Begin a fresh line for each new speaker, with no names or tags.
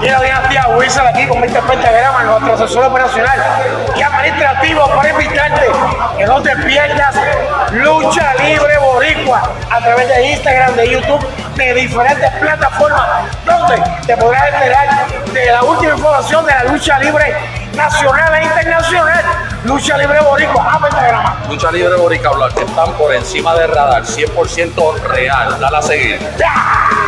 Díaz Wilson aquí con 20 pentagrama, nuestro asesor operacional y administrativo para invitarte que no te pierdas Lucha Libre Boricua a través de Instagram, de YouTube, de diferentes plataformas donde te podrás enterar de la última información de la lucha libre nacional e internacional. Lucha Libre Boricua a pentagrama.
Lucha Libre Borica que están por encima del radar, 100% real. Dale a seguir.
¡Ya!